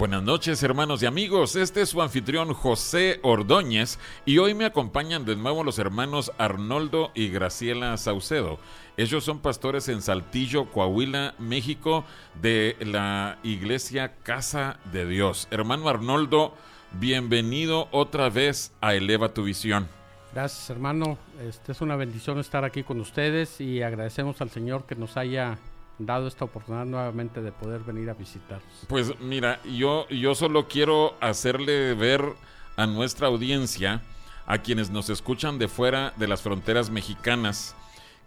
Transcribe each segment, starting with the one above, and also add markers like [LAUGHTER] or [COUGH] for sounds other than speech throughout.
Buenas noches hermanos y amigos, este es su anfitrión José Ordóñez y hoy me acompañan de nuevo los hermanos Arnoldo y Graciela Saucedo. Ellos son pastores en Saltillo, Coahuila, México, de la iglesia Casa de Dios. Hermano Arnoldo, bienvenido otra vez a Eleva tu Visión. Gracias hermano, este es una bendición estar aquí con ustedes y agradecemos al Señor que nos haya dado esta oportunidad nuevamente de poder venir a visitarnos. Pues mira, yo, yo solo quiero hacerle ver a nuestra audiencia, a quienes nos escuchan de fuera de las fronteras mexicanas,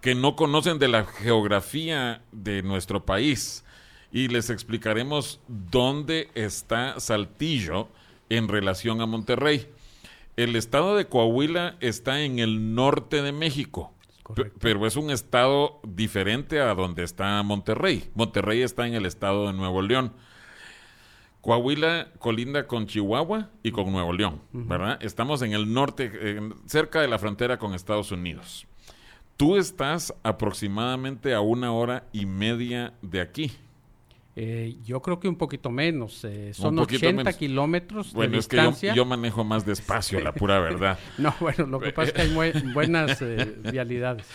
que no conocen de la geografía de nuestro país, y les explicaremos dónde está Saltillo en relación a Monterrey. El estado de Coahuila está en el norte de México pero es un estado diferente a donde está Monterrey. Monterrey está en el estado de Nuevo León. Coahuila colinda con Chihuahua y con Nuevo León, ¿verdad? Estamos en el norte, cerca de la frontera con Estados Unidos. Tú estás aproximadamente a una hora y media de aquí. Eh, yo creo que un poquito menos. Eh, son 80 kilómetros de distancia. es que yo, manejo más despacio, la pura verdad. [LAUGHS] no, bueno, lo que pasa es que hay buenas eh, vialidades.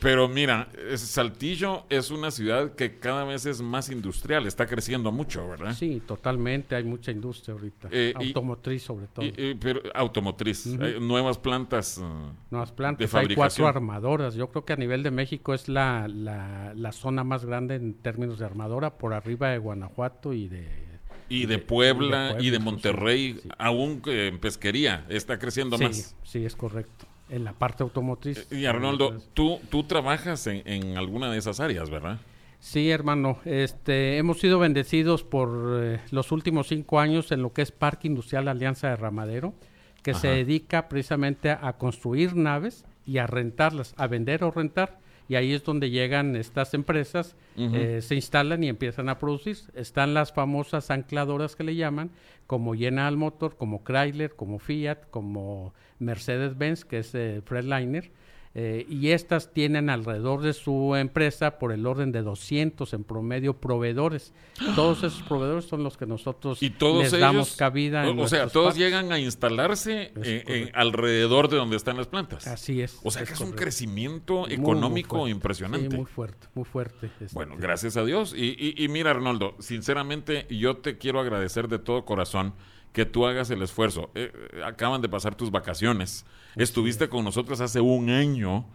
pero mira, Saltillo es una ciudad que cada vez es más industrial, está creciendo mucho, ¿verdad? Sí, totalmente, hay mucha industria ahorita. automotriz sobre todo. pero automotriz, nuevas plantas. nuevas plantas, hay cuatro armadoras. Yo creo que a nivel de México es la, la, la zona más grande en términos de armadora por arriba de Guanajuato y de y de, Puebla y de, Monterrey, aún en pesquería, está creciendo más. Sí, es correcto. En la parte automotriz. Y Arnoldo, tú, tú trabajas en, alguna de esas áreas, ¿verdad? Sí, hermano. Este, hemos sido bendecidos por eh, los últimos cinco años en lo que es Parque Industrial Alianza de Ramadero, que se dedica precisamente a construir naves y a rentarlas, a vender o rentar y ahí es donde llegan estas empresas, eh, se instalan y empiezan a producir. Están las famosas ancladoras que le llaman, como General Motor, como Chrysler, como Fiat, como Mercedes-Benz, que es eh, Freightliner, eh, y estas tienen alrededor de su empresa por el orden de 200 en promedio proveedores. Todos esos proveedores son los que nosotros ¿Y todos les damos cabida. o, sea, todos llegan a instalarse alrededor de donde están las plantas. Así es. O sea, que es un crecimiento económico impresionante. muy fuerte, muy fuerte. Este, bueno, gracias a Dios. Y, y mira, Arnoldo, sinceramente yo te quiero agradecer de todo corazón que tú hagas el esfuerzo. Eh, eh, acaban de pasar tus vacaciones. Estuviste con nosotros hace un año,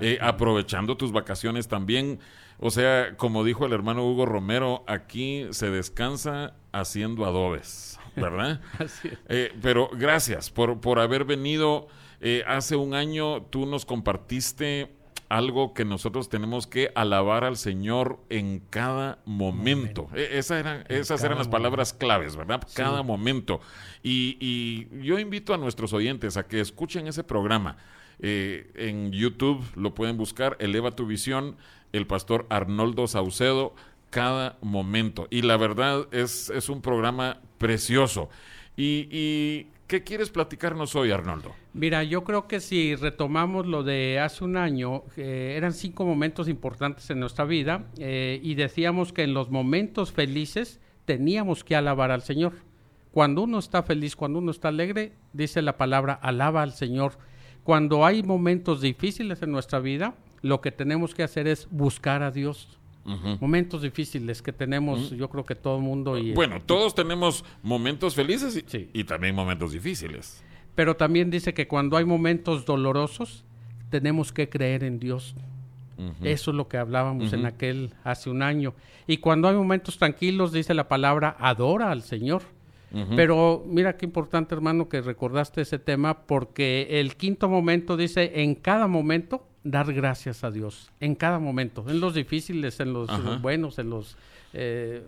eh, aprovechando tus vacaciones también. O sea, como dijo el hermano Hugo Romero, aquí se descansa haciendo adobes, ¿verdad? [LAUGHS] pero gracias por, por haber venido. hace un año tú nos compartiste algo que nosotros tenemos que alabar al Señor en cada momento. E, esa eran, esas eran las palabras claves, ¿verdad? Cada momento. Y, yo invito a nuestros oyentes a que escuchen ese programa. Eh, en YouTube lo pueden buscar, Eleva tu visión, el pastor Arnoldo Saucedo, cada momento. Y la verdad es, es un programa precioso. y ¿Qué quieres platicarnos hoy, Arnoldo? Mira, yo creo que si retomamos lo de hace un año, eh, eran cinco momentos importantes en nuestra vida eh, y decíamos que en los momentos felices teníamos que alabar al Señor. Cuando uno está feliz, cuando uno está alegre, dice la palabra, alaba al Señor. Cuando hay momentos difíciles en nuestra vida, lo que tenemos que hacer es buscar a Dios. Momentos difíciles que tenemos, yo creo que todo el mundo. Y, bueno, todos tenemos momentos felices y, también momentos difíciles. Pero también dice que cuando hay momentos dolorosos, tenemos que creer en Dios. Eso es lo que hablábamos en aquel hace un año. Y cuando hay momentos tranquilos, dice la palabra, adora al Señor. Pero mira qué importante, hermano, que recordaste ese tema, porque el quinto momento dice, en cada momento dar gracias a Dios en cada momento, en los difíciles, en los, buenos, en los eh,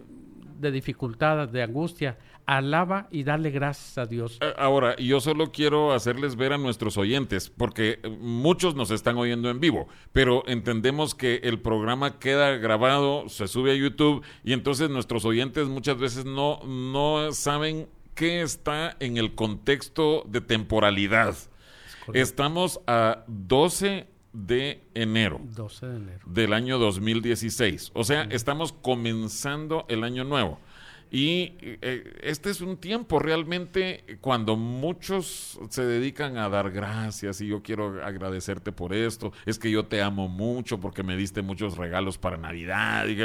de dificultad, de angustia. Alaba y dale gracias a Dios. Eh, ahora, yo solo quiero hacerles ver a nuestros oyentes, porque eh, muchos nos están oyendo en vivo, pero entendemos que el programa queda grabado, se sube a YouTube y entonces nuestros oyentes muchas veces no, no saben qué está en el contexto de temporalidad. Estamos a 12 de enero, 12 de enero. del año 2016. O sea, estamos comenzando el año nuevo. Y eh, este es un tiempo realmente cuando muchos se dedican a dar gracias y yo quiero agradecerte por esto, es que yo te amo mucho porque me diste muchos regalos para Navidad. Y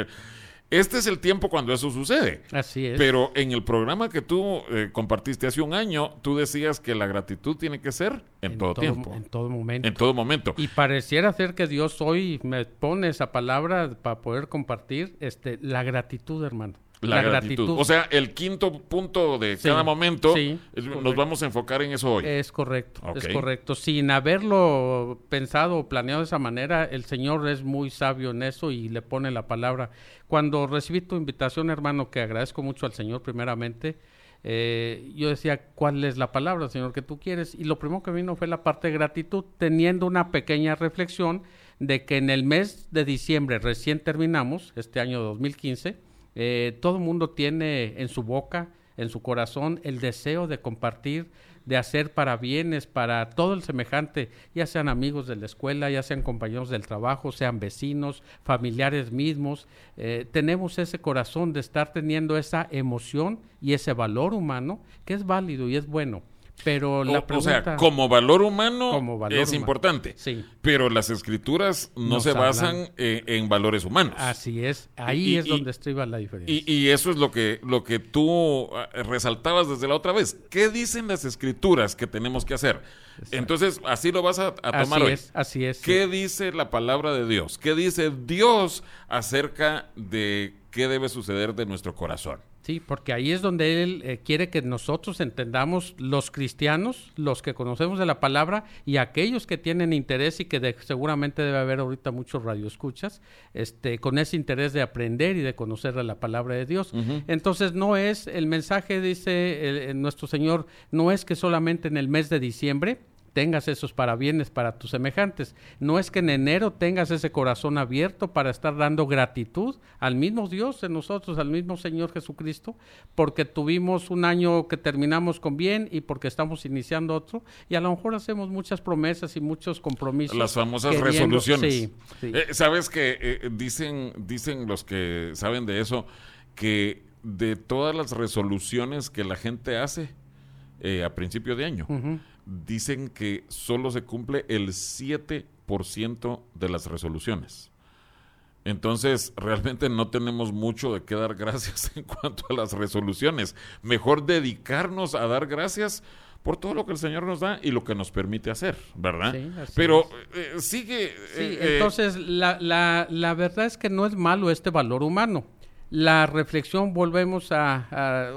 este es el tiempo cuando eso sucede. Así es. Pero en el programa que tú eh, compartiste hace un año, tú decías que la gratitud tiene que ser en, todo, tiempo. En todo momento. En todo momento. Y pareciera ser que Dios hoy me pone esa palabra para poder compartir este, la gratitud, hermano. La, gratitud. O sea, el quinto punto de cada momento, nos vamos a enfocar en eso hoy. Es correcto, es correcto. Sin haberlo pensado o planeado de esa manera, el Señor es muy sabio en eso y le pone la palabra. Cuando recibí tu invitación, hermano, que agradezco mucho al Señor primeramente, eh, yo decía, ¿cuál es la palabra, Señor, que tú quieres? Y lo primero que vino fue la parte de gratitud, teniendo una pequeña reflexión de que en el mes de diciembre recién terminamos, este año 2015, eh, todo el mundo tiene en su boca, en su corazón, el deseo de compartir, de hacer para bienes, para todo el semejante, ya sean amigos de la escuela, ya sean compañeros del trabajo, sean vecinos, familiares mismos. Eh, tenemos ese corazón de estar teniendo esa emoción y ese valor humano que es válido y es bueno. Pero la o, sea, como valor humano es importante. Sí. Pero las escrituras no se basan eh, en, valores humanos. Así es. Ahí es donde estriba la diferencia. Y, eso es lo que, lo que tú ah, resaltabas desde la otra vez. ¿Qué dicen las escrituras que tenemos que hacer? Entonces, así lo vas a, tomar así Es, así es. ¿Qué dice la palabra de Dios? ¿Qué dice Dios acerca de qué debe suceder de nuestro corazón? Sí, porque ahí es donde Él eh, quiere que nosotros entendamos los cristianos, los que conocemos de la palabra y aquellos que tienen interés y que seguramente debe haber ahorita muchos radioescuchas, este, con ese interés de aprender y de conocer la palabra de Dios. Entonces no es, el mensaje dice nuestro Señor, no es que solamente en el mes de diciembre, tengas esos parabienes para tus semejantes. No es que en enero tengas ese corazón abierto para estar dando gratitud al mismo Dios en nosotros, al mismo Señor Jesucristo, porque tuvimos un año que terminamos con bien y porque estamos iniciando otro, y a lo mejor hacemos muchas promesas y muchos compromisos. Las famosas resoluciones. Eh, Sabes que eh, dicen, dicen los que saben de eso que de todas las resoluciones que la gente hace eh, a principio de año, dicen que solo se cumple el 7% de las resoluciones. Entonces, realmente no tenemos mucho de qué dar gracias [LAUGHS] en cuanto a las resoluciones. Mejor dedicarnos a dar gracias por todo lo que el Señor nos da y lo que nos permite hacer, ¿verdad? Pero eh, sigue... Sí, eh, entonces, la, la, la verdad es que no es malo este valor humano la reflexión volvemos a,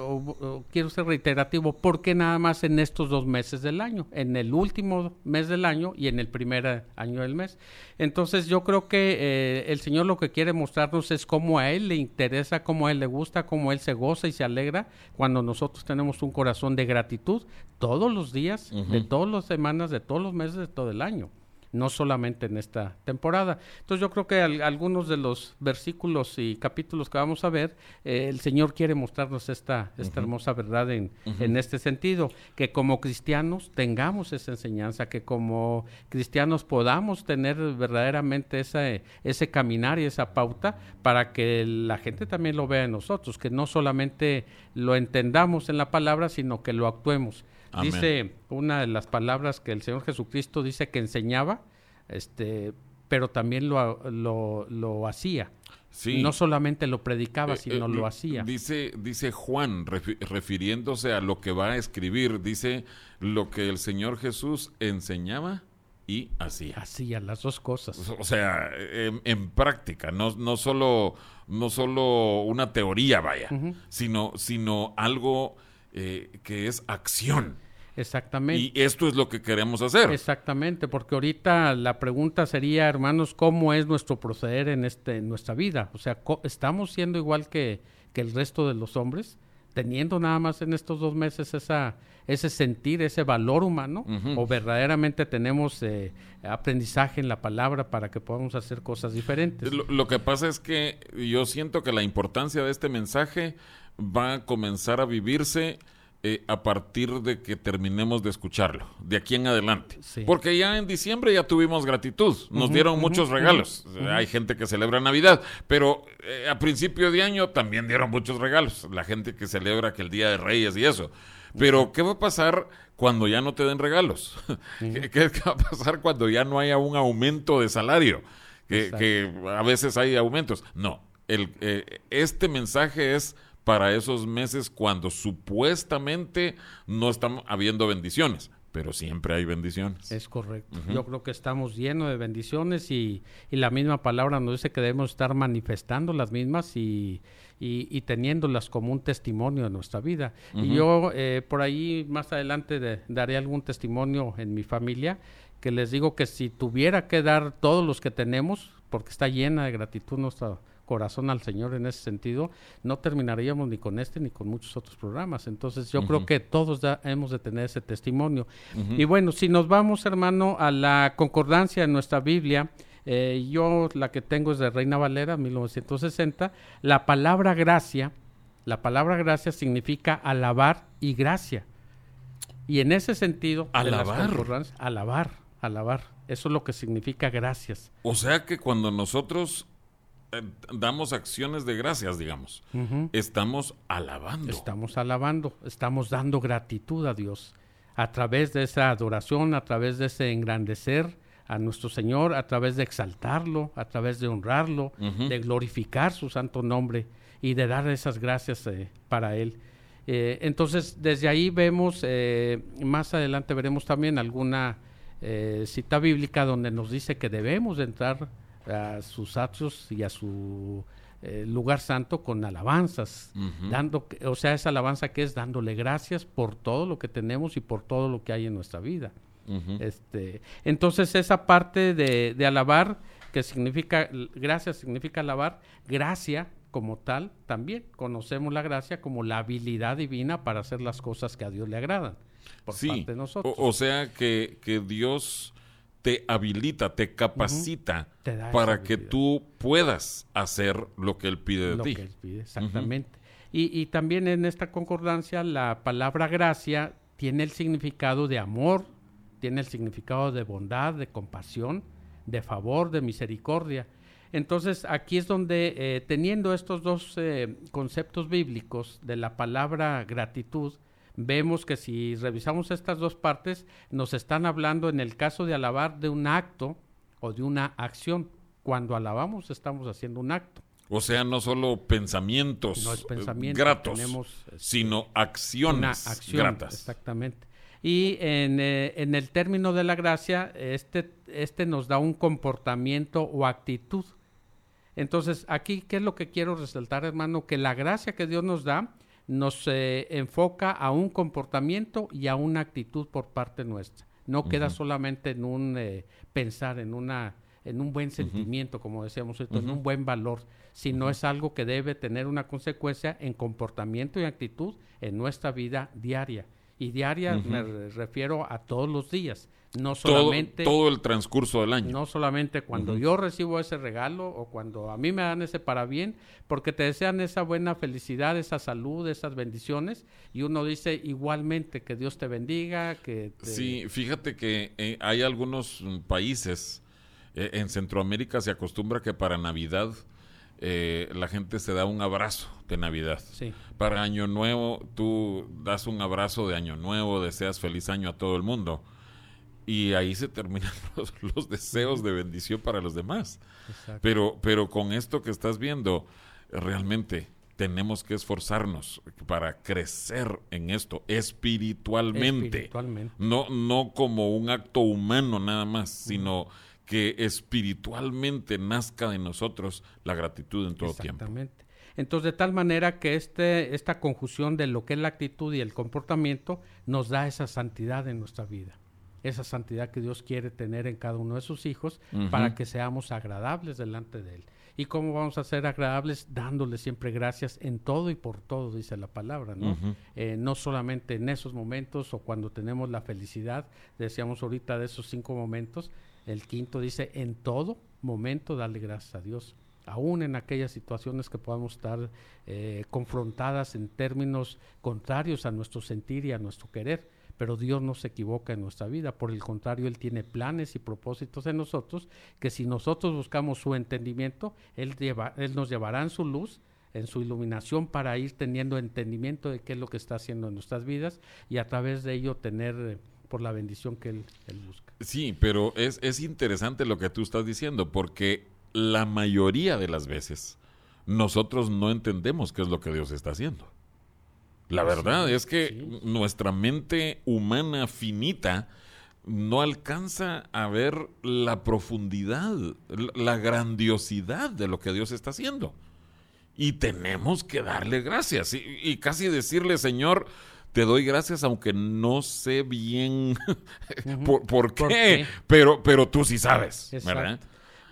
quiero ser reiterativo, ¿por qué nada más en estos dos meses del año? En el último mes del año y en el primer año del mes. Entonces yo creo que eh, el Señor lo que quiere mostrarnos es cómo a Él le interesa, cómo a Él le gusta, cómo Él se goza y se alegra cuando nosotros tenemos un corazón de gratitud todos los días, de todas las semanas, de todos los meses, de todo el año. No solamente en esta temporada. Entonces yo creo que algunos de los versículos y capítulos que vamos a ver, eh, el Señor quiere mostrarnos esta, esta hermosa verdad en, en este sentido, que como cristianos tengamos esa enseñanza, que como cristianos podamos tener verdaderamente ese, ese caminar y esa pauta para que la gente también lo vea en nosotros, que no solamente lo entendamos en la palabra, sino que lo actuemos. Dice una de las palabras que el Señor Jesucristo dice que enseñaba, este, pero también lo, lo, hacía. No solamente lo predicaba, eh, sino eh, lo hacía. Dice, dice Juan, refiriéndose a lo que va a escribir, dice lo que el Señor Jesús enseñaba y hacía. Hacía las dos cosas. O sea, en, práctica, no, no, solo, no solo una teoría, vaya, sino, sino algo eh, que es acción. Exactamente. Y esto es lo que queremos hacer. Exactamente, porque ahorita la pregunta sería, hermanos, ¿cómo es nuestro proceder en, este, en nuestra vida? O sea, ¿estamos siendo igual que, que el resto de los hombres? Teniendo nada más en estos dos meses esa, ese sentir, ese valor humano, o verdaderamente tenemos eh, aprendizaje en la palabra para que podamos hacer cosas diferentes. lo, que pasa es que yo siento que la importancia de este mensaje va a comenzar a vivirse eh, a partir de que terminemos de escucharlo, de aquí en adelante. Porque ya en diciembre ya tuvimos gratitud, nos dieron muchos regalos. Hay gente que celebra Navidad, pero eh, a principio de año también dieron muchos regalos. La gente que celebra que el Día de Reyes y eso. Pero, ¿qué va a pasar cuando ya no te den regalos? [LAUGHS] ¿Qué, va a pasar cuando ya no haya un aumento de salario? Que, a veces hay aumentos. No, el, eh, este mensaje es para esos meses cuando supuestamente no están habiendo bendiciones. Pero siempre hay bendiciones. Es correcto. Yo creo que estamos llenos de bendiciones y, la misma palabra nos dice que debemos estar manifestando las mismas y, y, teniéndolas como un testimonio de nuestra vida. Y yo eh, por ahí más adelante daré algún testimonio en mi familia que les digo que si tuviera que dar todos los que tenemos, porque está llena de gratitud nuestra corazón al Señor en ese sentido, no terminaríamos ni con este ni con muchos otros programas. Entonces yo creo que todos hemos de tener ese testimonio. Y bueno, si nos vamos, hermano, a la concordancia en nuestra Biblia, eh, yo la que tengo es de Reina Valera, 1960, la palabra gracia, la palabra gracia significa alabar y gracia. Y en ese sentido, alabar, alabar, alabar. Eso es lo que significa gracias. O sea que cuando nosotros eh, damos acciones de gracias, digamos. Estamos alabando. Estamos alabando, estamos dando gratitud a Dios a través de esa adoración, a través de ese engrandecer a nuestro Señor, a través de exaltarlo, a través de honrarlo, de glorificar su santo nombre y de dar esas gracias eh, para Él. Eh, entonces, desde ahí vemos, más adelante veremos también alguna cita bíblica donde nos dice que debemos entrar a sus atrios y a su eh, lugar santo con alabanzas, dando, o sea, esa alabanza que es dándole gracias por todo lo que tenemos y por todo lo que hay en nuestra vida. este, entonces esa parte de, de, alabar, que significa, gracias significa alabar, gracia como tal también, conocemos la gracia como la habilidad divina para hacer las cosas que a Dios le agradan por parte de nosotros. O, sea que, que Dios te habilita, te capacita para que tú puedas hacer lo que Él pide de ti. Que él pide, exactamente. y, y también en esta concordancia la palabra gracia tiene el significado de amor, tiene el significado de bondad, de compasión, de favor, de misericordia. Entonces aquí es donde, eh, teniendo estos dos eh, conceptos bíblicos de la palabra gratitud, vemos que si revisamos estas dos partes, nos están hablando en el caso de alabar de un acto o de una acción. Cuando alabamos estamos haciendo un acto. O sea, no solo pensamientos gratos, sino acciones gratas. Exactamente. Y en, eh, en, el término de la gracia, este, este nos da un comportamiento o actitud. Entonces, aquí, ¿qué es lo que quiero resaltar, hermano? Que la gracia que Dios nos da nos eh, enfoca a un comportamiento y a una actitud por parte nuestra. No queda solamente en un eh, pensar, en una en un buen sentimiento, como decíamos, en un buen valor, sino es algo que debe tener una consecuencia en comportamiento y actitud en nuestra vida diaria. Y diaria me refiero a todos los días, no solamente todo, el transcurso del año. No solamente cuando yo recibo ese regalo o cuando a mí me dan ese para bien, porque te desean esa buena felicidad, esa salud, esas bendiciones y uno dice igualmente que Dios te bendiga, que Sí, fíjate que eh, hay algunos países eh, en Centroamérica se acostumbra que para Navidad eh, la gente se da un abrazo de Navidad. Para Año Nuevo, tú das un abrazo de Año Nuevo, deseas feliz año a todo el mundo. Y ahí se terminan [LAUGHS] los, deseos de bendición para los demás. Pero, pero con esto que estás viendo, realmente tenemos que esforzarnos para crecer en esto espiritualmente. espiritualmente. No, no como un acto humano nada más, sino que espiritualmente nazca de nosotros la gratitud en todo Exactamente. tiempo. Entonces, de tal manera que este, esta conjunción de lo que es la actitud y el comportamiento nos da esa santidad en nuestra vida, esa santidad que Dios quiere tener en cada uno de sus hijos para que seamos agradables delante de Él. ¿Y cómo vamos a ser agradables? Dándole siempre gracias en todo y por todo, dice la palabra, ¿no? Eh, no solamente en esos momentos o cuando tenemos la felicidad, decíamos ahorita de esos cinco momentos, el quinto dice, en todo momento darle gracias a Dios, aún en aquellas situaciones que podamos estar eh, confrontadas en términos contrarios a nuestro sentir y a nuestro querer. Pero Dios no se equivoca en nuestra vida, por el contrario, Él tiene planes y propósitos en nosotros, que si nosotros buscamos su entendimiento, Él, lleva, él nos llevará en su luz en su iluminación para ir teniendo entendimiento de qué es lo que está haciendo en nuestras vidas y a través de ello tener por la bendición que él, busca. Sí, pero es, es interesante lo que tú estás diciendo, porque la mayoría de las veces nosotros no entendemos qué es lo que Dios está haciendo. La verdad es que nuestra mente humana finita no alcanza a ver la profundidad, la grandiosidad de lo que Dios está haciendo. Y tenemos que darle gracias y, y casi decirle, Señor, te doy gracias aunque no sé bien [LAUGHS] por, qué, Pero, pero tú sí sabes, ¿verdad?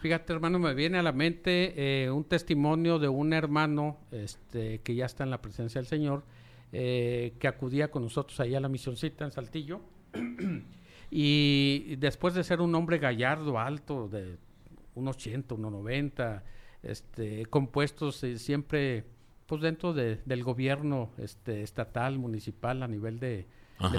Fíjate, hermano, me viene a la mente eh, un testimonio de un hermano este, que ya está en la presencia del Señor, eh, que acudía con nosotros ahí a la misioncita en Saltillo. [CLEARS THROAT] y después de ser un hombre gallardo, alto, de 1,80, 1,90, este, compuestos eh, siempre pues dentro de, del gobierno este, estatal, municipal, a nivel de,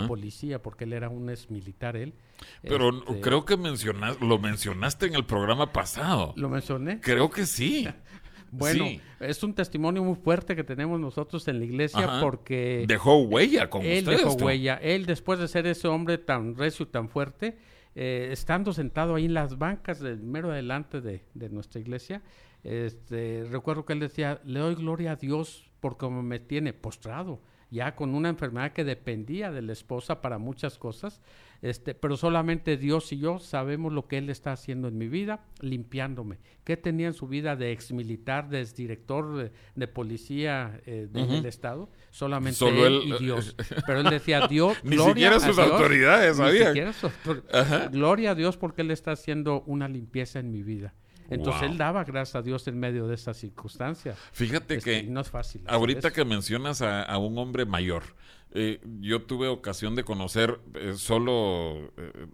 policía, porque él era un ex militar él. Pero este, creo que mencionas, lo mencionaste en el programa pasado. ¿Lo mencioné? Creo que sí. [LAUGHS] bueno, es un testimonio muy fuerte que tenemos nosotros en la iglesia porque... Dejó huella con él ustedes. Dejó huella. Él, después de ser ese hombre tan recio, tan fuerte, eh, estando sentado ahí en las bancas del mero adelante de, de nuestra iglesia, este, recuerdo que él decía, le doy gloria a Dios porque me tiene postrado, ya con una enfermedad que dependía de la esposa para muchas cosas, este, pero solamente Dios y yo sabemos lo que Él está haciendo en mi vida, limpiándome. ¿Qué tenía en su vida de ex militar, de ex director de, policía eh, del Estado? Solamente él, y Dios. [LAUGHS] Pero él decía, Dios, ni siquiera sus autoridades, ¿sabía? Gloria a Dios porque Él está haciendo una limpieza en mi vida. Entonces él daba gracias a Dios en medio de esa circunstancia. Fíjate que no es fácil. Ahorita que mencionas a, un hombre mayor, eh, yo tuve ocasión de conocer eh, solo eh,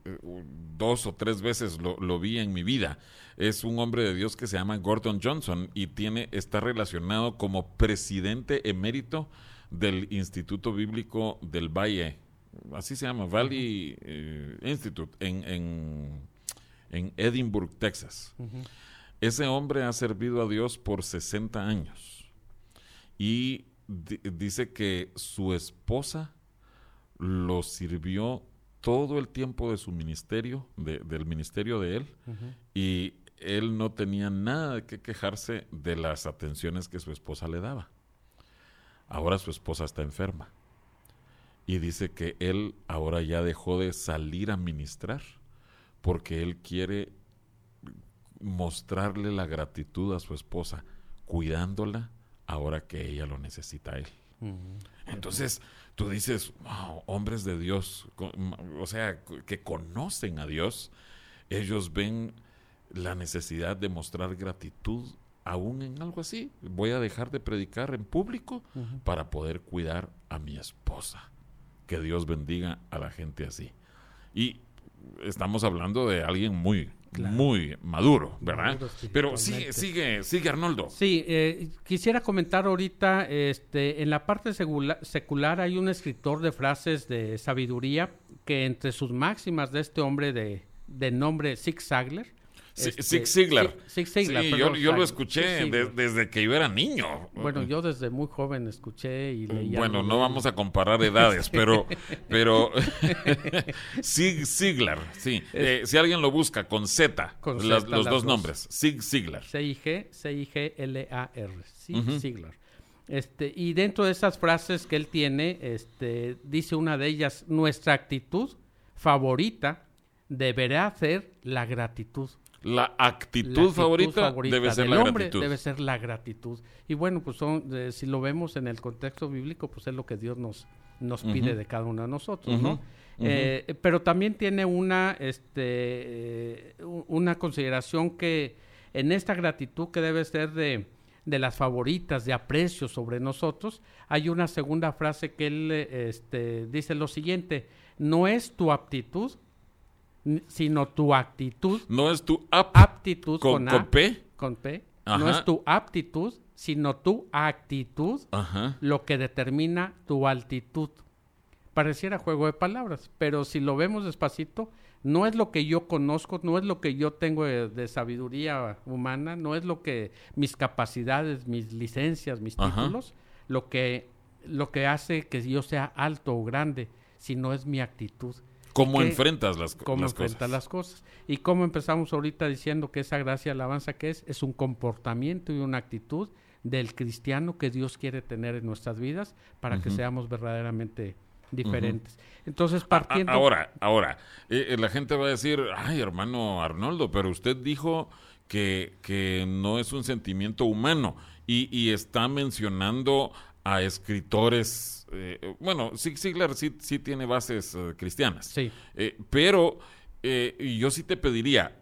dos o tres veces lo, vi en mi vida. Es un hombre de Dios que se llama Gordon Johnson y tiene está relacionado como presidente emérito del Instituto Bíblico del Valle, así se llama, Valley Institute en, en, en Edinburgh, Texas. Ese hombre ha servido a Dios por 60 años y dice que su esposa lo sirvió todo el tiempo de su ministerio, del ministerio de él, y él no tenía nada de qué quejarse de las atenciones que su esposa le daba. Ahora su esposa está enferma y dice que él ahora ya dejó de salir a ministrar porque él quiere mostrarle la gratitud a su esposa, cuidándola ahora que ella lo necesita a él. Entonces, tú dices, hombres de Dios, o sea, que conocen a Dios, ellos ven la necesidad de mostrar gratitud aún en algo así. Voy a dejar de predicar en público para poder cuidar a mi esposa. que Dios bendiga a la gente así. Y estamos hablando de alguien muy, muy maduro, ¿verdad? Pero sigue, sigue, sigue Arnoldo. Sí, eh, quisiera comentar ahorita, este, en la parte secular hay un escritor de frases de sabiduría que entre sus máximas de este hombre de, de nombre Zig Ziglar, este, Zig Ziglar. Sí, yo, lo escuché desde que yo era niño. Bueno, yo desde muy joven escuché y leía. Bueno, no vamos a comparar edades, pero, [LAUGHS] pero [LAUGHS] Zig Ziglar, sí. Eh, si alguien lo busca con Z, los dos, nombres, Zig Ziglar. C-I-G, C-I-G-L-A-R, Zig Ziglar. Este, y dentro de esas frases que él tiene, este, dice una de ellas, nuestra actitud favorita deberá ser la gratitud. La actitud, favorita, debe ser la gratitud. Debe ser la gratitud. Y bueno, pues son, eh, si lo vemos en el contexto bíblico, pues es lo que Dios nos, nos pide de cada uno de nosotros, ¿no? Eh, pero también tiene una, este, una consideración que en esta gratitud que debe ser de, de las favoritas, de aprecio sobre nosotros, hay una segunda frase que él este, dice lo siguiente, no es tu aptitud sino tu actitud. No es tu aptitud con, con, P. Con P. No es tu aptitud, sino tu actitud lo que determina tu altitud. Pareciera juego de palabras, pero si lo vemos despacito, no es lo que yo conozco, no es lo que yo tengo de, sabiduría humana, no es lo que mis capacidades, mis licencias, mis títulos, lo que, lo que hace que yo sea alto o grande, sino es mi actitud. ¿Cómo enfrentas las, cómo enfrentas las cosas? Y cómo empezamos ahorita diciendo que esa gracia alabanza que es, es un comportamiento y una actitud del cristiano que Dios quiere tener en nuestras vidas para que seamos verdaderamente diferentes. Entonces, partiendo... ahora, ahora, eh, eh, la gente va a decir, ay, hermano Arnoldo, pero usted dijo que, que no es un sentimiento humano y, y está mencionando a escritores, eh, bueno, Zig Ziglar sí, tiene bases eh, cristianas, sí. Eh, pero yo sí te pediría,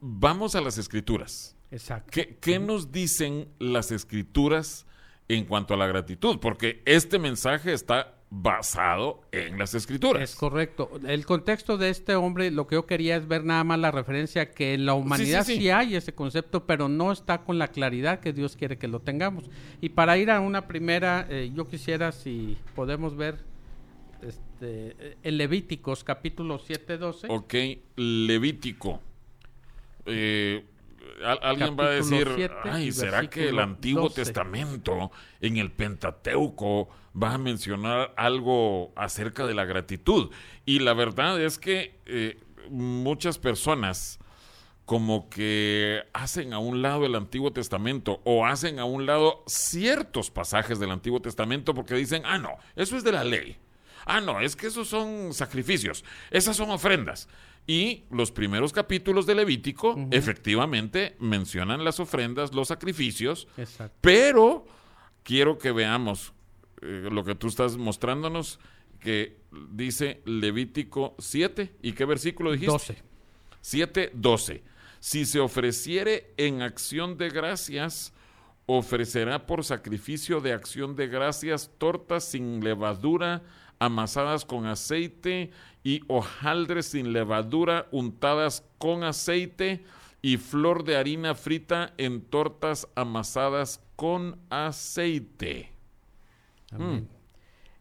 vamos a las escrituras. Exacto. ¿Qué, qué nos dicen las escrituras en cuanto a la gratitud? Porque este mensaje está basado en las escrituras. Es correcto. El contexto de este hombre, lo que yo quería es ver nada más la referencia que en la humanidad sí, hay ese concepto, pero no está con la claridad que Dios quiere que lo tengamos. Y para ir a una primera, eh, yo quisiera si podemos ver este, el Levíticos capítulo 7, 12. Ok, Levítico. Eh, alguien va a decir, ay, ¿será que el Antiguo Testamento en el Pentateuco va a mencionar algo acerca de la gratitud? Y la verdad es que eh, muchas personas como que hacen a un lado el Antiguo Testamento o hacen a un lado ciertos pasajes del Antiguo Testamento porque dicen, ah, no, eso es de la ley. Ah, no, es que esos son sacrificios, esas son ofrendas. Y los primeros capítulos de Levítico efectivamente mencionan las ofrendas, los sacrificios, pero quiero que veamos eh, lo que tú estás mostrándonos, que dice Levítico 7, ¿y qué versículo dijiste? 12. 7, 12. Si se ofreciere en acción de gracias, ofrecerá por sacrificio de acción de gracias tortas sin levadura, amasadas con aceite y hojaldres sin levadura untadas con aceite y flor de harina frita en tortas amasadas con aceite. Amén.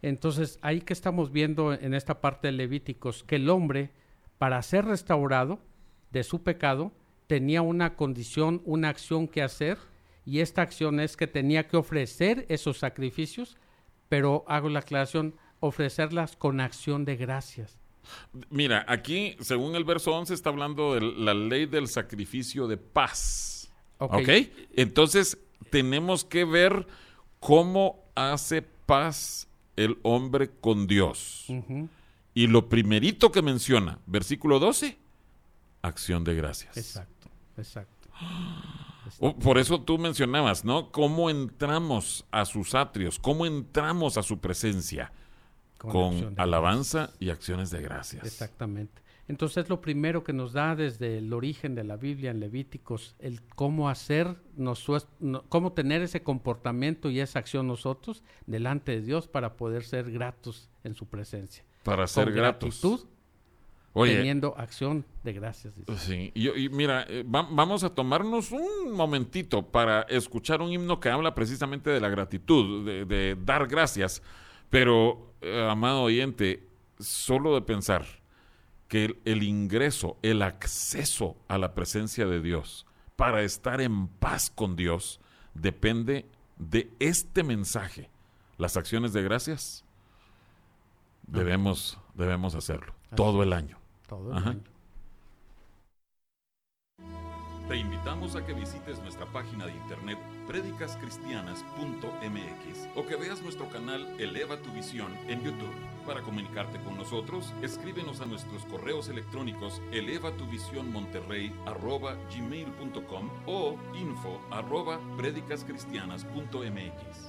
Entonces, ahí que estamos viendo en esta parte de Levíticos, que el hombre, para ser restaurado de su pecado, tenía una condición, una acción que hacer, y esta acción es que tenía que ofrecer esos sacrificios, pero hago la aclaración, ofrecerlas con acción de gracias. Mira, aquí, según el verso 11, está hablando de la ley del sacrificio de paz. ¿Ok? Entonces, tenemos que ver cómo hace paz el hombre con Dios. Y lo primerito que menciona, versículo 12, acción de gracias. Exacto, exacto. [GASPS] Oh, por eso tú mencionabas, ¿no? ¿Cómo entramos a sus atrios? ¿Cómo entramos a su presencia? Con, alabanza y acciones de gracias. Exactamente. Entonces lo primero que nos da desde el origen de la Biblia en Levíticos, el cómo hacer, cómo tener ese comportamiento y esa acción nosotros delante de Dios para poder ser gratos en su presencia. Para ser con gratos. gratitud, Oye, teniendo acción de gracias. dice. Sí, y, y mira, eh, va- vamos a tomarnos un momentito para escuchar un himno que habla precisamente de la gratitud, de, de dar gracias. Pero, eh, amado oyente, solo de pensar que el, el ingreso, el acceso a la presencia de Dios para estar en paz con Dios depende de este mensaje. Las acciones de gracias debemos, debemos hacerlo todo el año. Todo el Ajá. año. Te invitamos a que visites nuestra página de internet predicascristianas.mx o que veas nuestro canal Eleva tu Visión en YouTube. Para comunicarte con nosotros, escríbenos a nuestros correos electrónicos elevatuvisionmonterrey@gmail.com o info arroba predicascristianas.mx.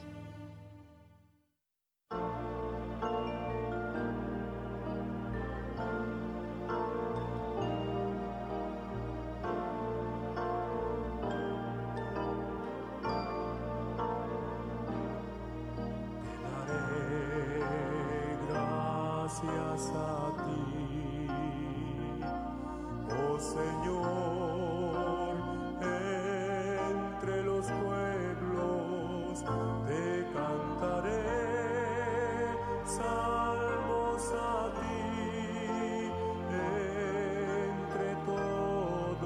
gracias a ti, oh Señor, entre los pueblos te cantaré salmos a ti, entre todos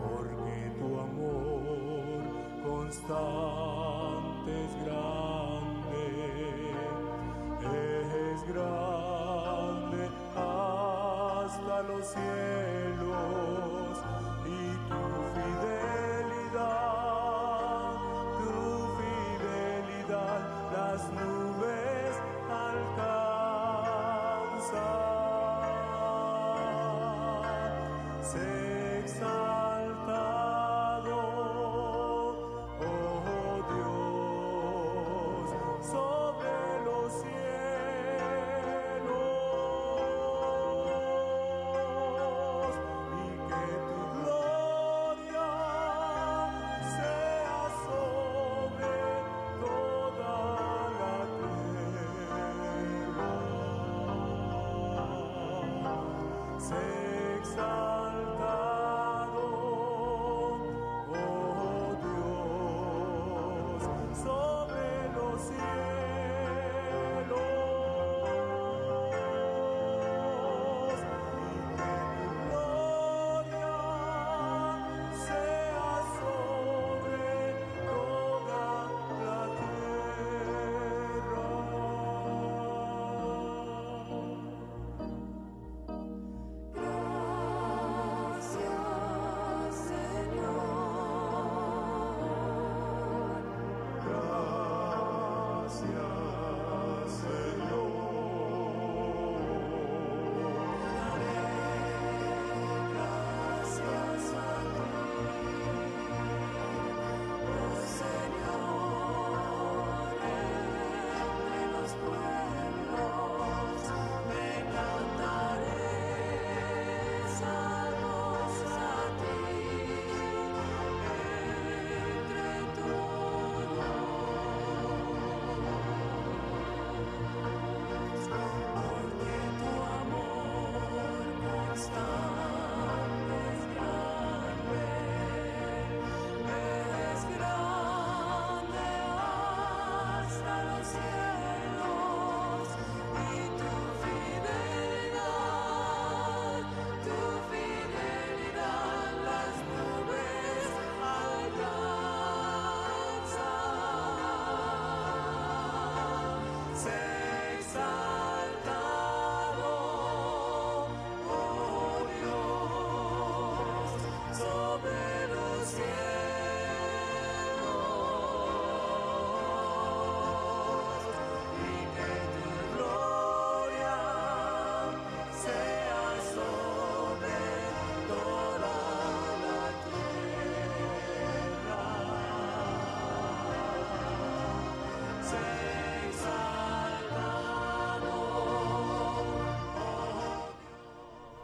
porque tu amor constante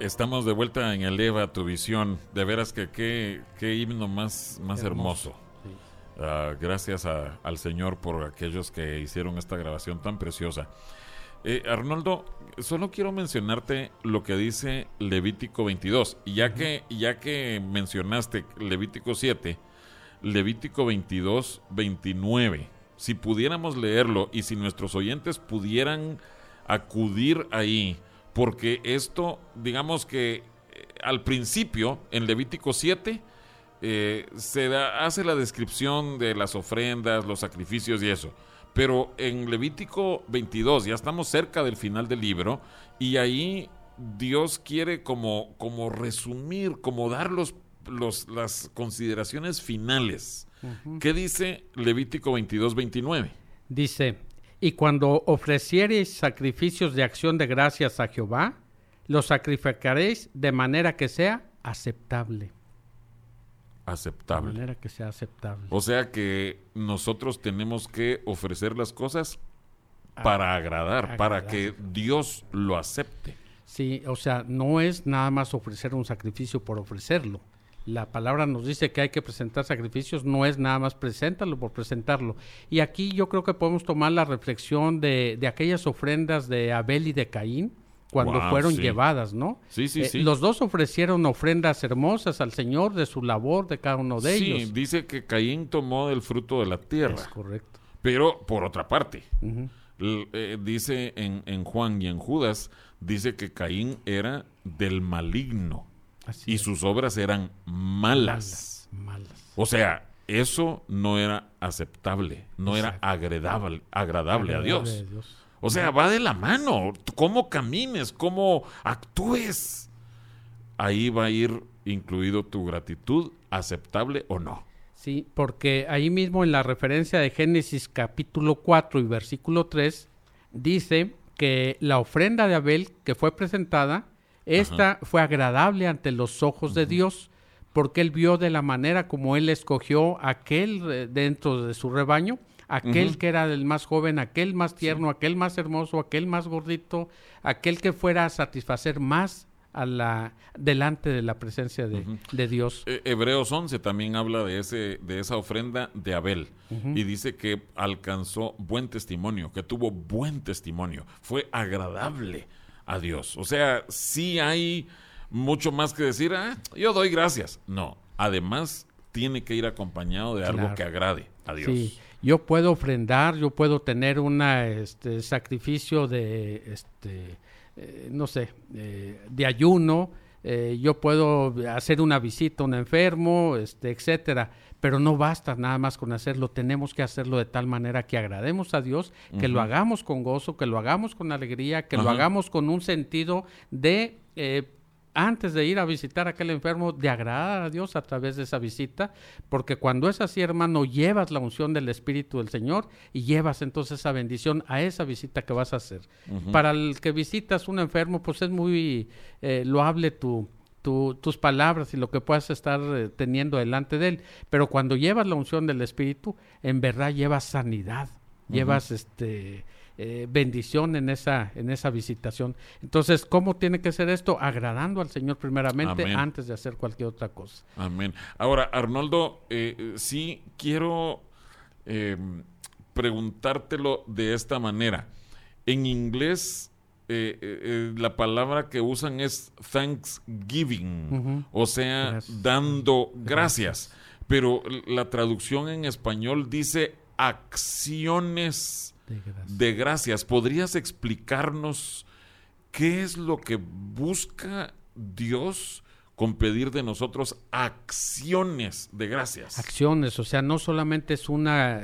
Estamos de vuelta en Eleva tu visión. De veras que qué, qué himno más, más hermoso. Sí. Ah, gracias a- al Señor por aquellos que hicieron esta grabación tan preciosa. Eh, Arnoldo, solo quiero mencionarte lo que dice Levítico 22. Y ya que, ya que mencionaste Levítico 7, Levítico 22, 29. Si pudiéramos leerlo y si nuestros oyentes pudieran acudir ahí, porque esto, digamos que eh, al principio, en Levítico 7, eh, se da- hace la descripción de las ofrendas, los sacrificios y eso. Pero en Levítico 22, ya estamos cerca del final del libro, y ahí Dios quiere como, como resumir, como dar los, los- las consideraciones finales. ¿Qué dice Levítico 22, 29? Dice, y cuando ofreciereis sacrificios de acción de gracias a Jehová, los sacrificaréis de manera que sea aceptable. De Aceptable. manera que sea aceptable. O sea que nosotros tenemos que ofrecer las cosas para agradar, para agradar. que Dios lo acepte. Sí, o sea, no es nada más ofrecer un sacrificio por ofrecerlo. La palabra nos dice que hay que presentar sacrificios, no es nada más presentarlo por presentarlo. Y aquí yo creo que podemos tomar la reflexión de, de aquellas ofrendas de Abel y de Caín cuando Wow, fueron sí. llevadas, ¿no? Sí, sí, Eh, sí. Los dos ofrecieron ofrendas hermosas al Señor de su labor, de cada uno de sí, ellos. dice que Caín tomó del fruto de la Es tierra. correcto. Pero por otra parte, eh, dice en, en Juan y en Judas, dice que Caín era del maligno Así y es. sus obras eran malas. Malas, malas. O sea, eso no era aceptable, no era agradable, agradable a Dios. A Dios. O sea, va de la mano. Cómo camines, cómo actúes. Ahí va a ir incluido tu gratitud, aceptable o no. Sí, porque ahí mismo en la referencia de Génesis capítulo 4 y versículo 3 dice que la ofrenda de Abel que fue presentada, esta fue agradable ante los ojos de Dios, porque él vio de la manera como él escogió aquel eh, dentro de su rebaño, aquel que era el más joven, aquel más tierno, aquel más hermoso, aquel más gordito, aquel que fuera a satisfacer más a la delante de la presencia de, de Dios. Eh, Hebreos 11 también habla de, ese, de esa ofrenda de Abel y dice que alcanzó buen testimonio, que tuvo buen testimonio, fue agradable a Dios. O sea, sí hay mucho más que decir, ah, yo doy gracias. No, además tiene que ir acompañado de algo Claro. que agrade a Dios. Sí, yo puedo ofrendar, yo puedo tener un este, sacrificio de, este, eh, no sé, eh, de ayuno, eh, yo puedo hacer una visita a un enfermo, este, etcétera, pero no basta nada más con hacerlo, tenemos que hacerlo de tal manera que agrademos a Dios, que lo hagamos con gozo, que lo hagamos con alegría, que lo hagamos con un sentido de eh, antes de ir a visitar a aquel enfermo, de agradar a Dios a través de esa visita, porque cuando es así, hermano, llevas la unción del Espíritu del Señor y llevas entonces esa bendición a esa visita que vas a hacer. Para el que visitas un enfermo, pues es muy eh, loable tu, tu- tus palabras y lo que puedas estar eh, teniendo delante de él, pero cuando llevas la unción del Espíritu, en verdad llevas sanidad, llevas este eh, bendición en esa en esa visitación. Entonces, ¿cómo tiene que ser esto? Agradando al Señor primeramente Amén. antes de hacer cualquier otra cosa. Amén. Ahora, Arnoldo, eh, sí quiero eh, preguntártelo de esta manera. En inglés, eh, eh, eh, la palabra que usan es thanksgiving, o sea, Gracias. dando gracias. Pero la traducción en español dice acciones De gracia. de gracias. ¿Podrías explicarnos qué es lo que busca Dios con pedir de nosotros acciones de gracias? Acciones, o sea, no solamente es una,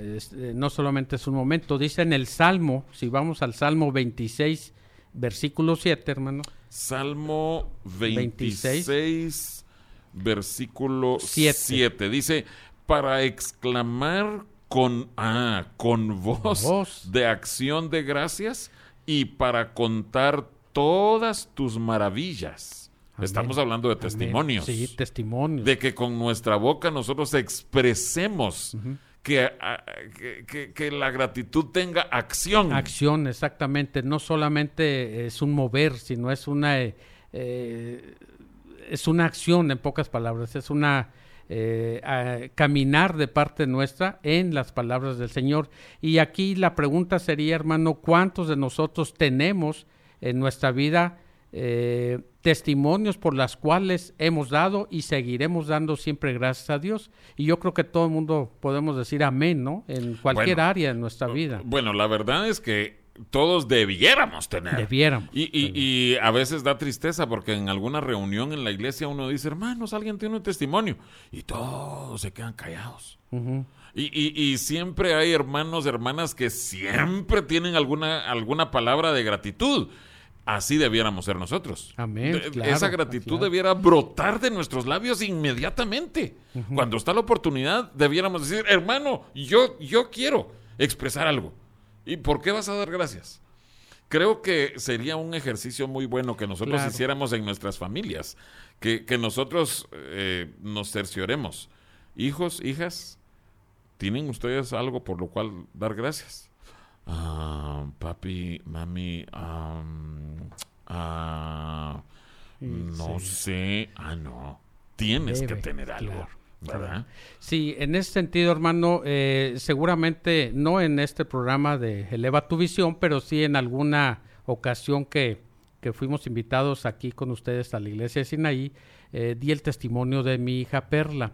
no solamente es un momento. Dice en el Salmo, si vamos al Salmo 26, versículo 7, hermano. Salmo 26, 26, versículo Siete. 7. Dice, para exclamar con, ah, con voz, Voz. de acción de gracias y para contar todas tus maravillas. Amén. Estamos hablando de Amén. testimonios. Sí, testimonios. de que con nuestra boca nosotros expresemos que- que- que la gratitud tenga acción. Acción, exactamente. No solamente es un mover, sino es una, eh, eh, es una acción, en pocas palabras. Es una, eh, caminar de parte nuestra en las palabras del Señor. Y aquí la pregunta sería, hermano, ¿cuántos de nosotros tenemos en nuestra vida testimonios por las cuales hemos dado y seguiremos dando siempre gracias a Dios? Y yo creo que todo el mundo podemos decir amén, ¿no? En cualquier Bueno, área de nuestra vida. Bueno, la verdad es que todos debiéramos tener. Debiéramos. Y, y- y a veces da tristeza porque en alguna reunión en la iglesia uno dice, hermanos, alguien tiene un testimonio. Y todos se quedan callados. Y- y siempre hay hermanos, hermanas que siempre tienen alguna, alguna palabra de gratitud. Así debiéramos ser nosotros. Amén, claro, Esa gratitud claro. debiera brotar de nuestros labios inmediatamente. Cuando está la oportunidad, debiéramos decir, hermano, yo, yo quiero expresar algo. ¿Y por qué vas a dar gracias? Creo que sería un ejercicio muy bueno que nosotros Claro. hiciéramos en nuestras familias, que, que nosotros eh, nos cercioremos. Hijos, hijas, ¿tienen ustedes algo por lo cual dar gracias? Ah, papi, mami, am, ah, no sé. Ah, no. Tienes Debe, que tener algo, claro, ¿verdad? Sí, en ese sentido, hermano, eh, seguramente no en este programa de Eleva tu Visión, pero sí en alguna ocasión que, que fuimos invitados aquí con ustedes a la iglesia de Sinaí, eh, di el testimonio de mi hija Perla.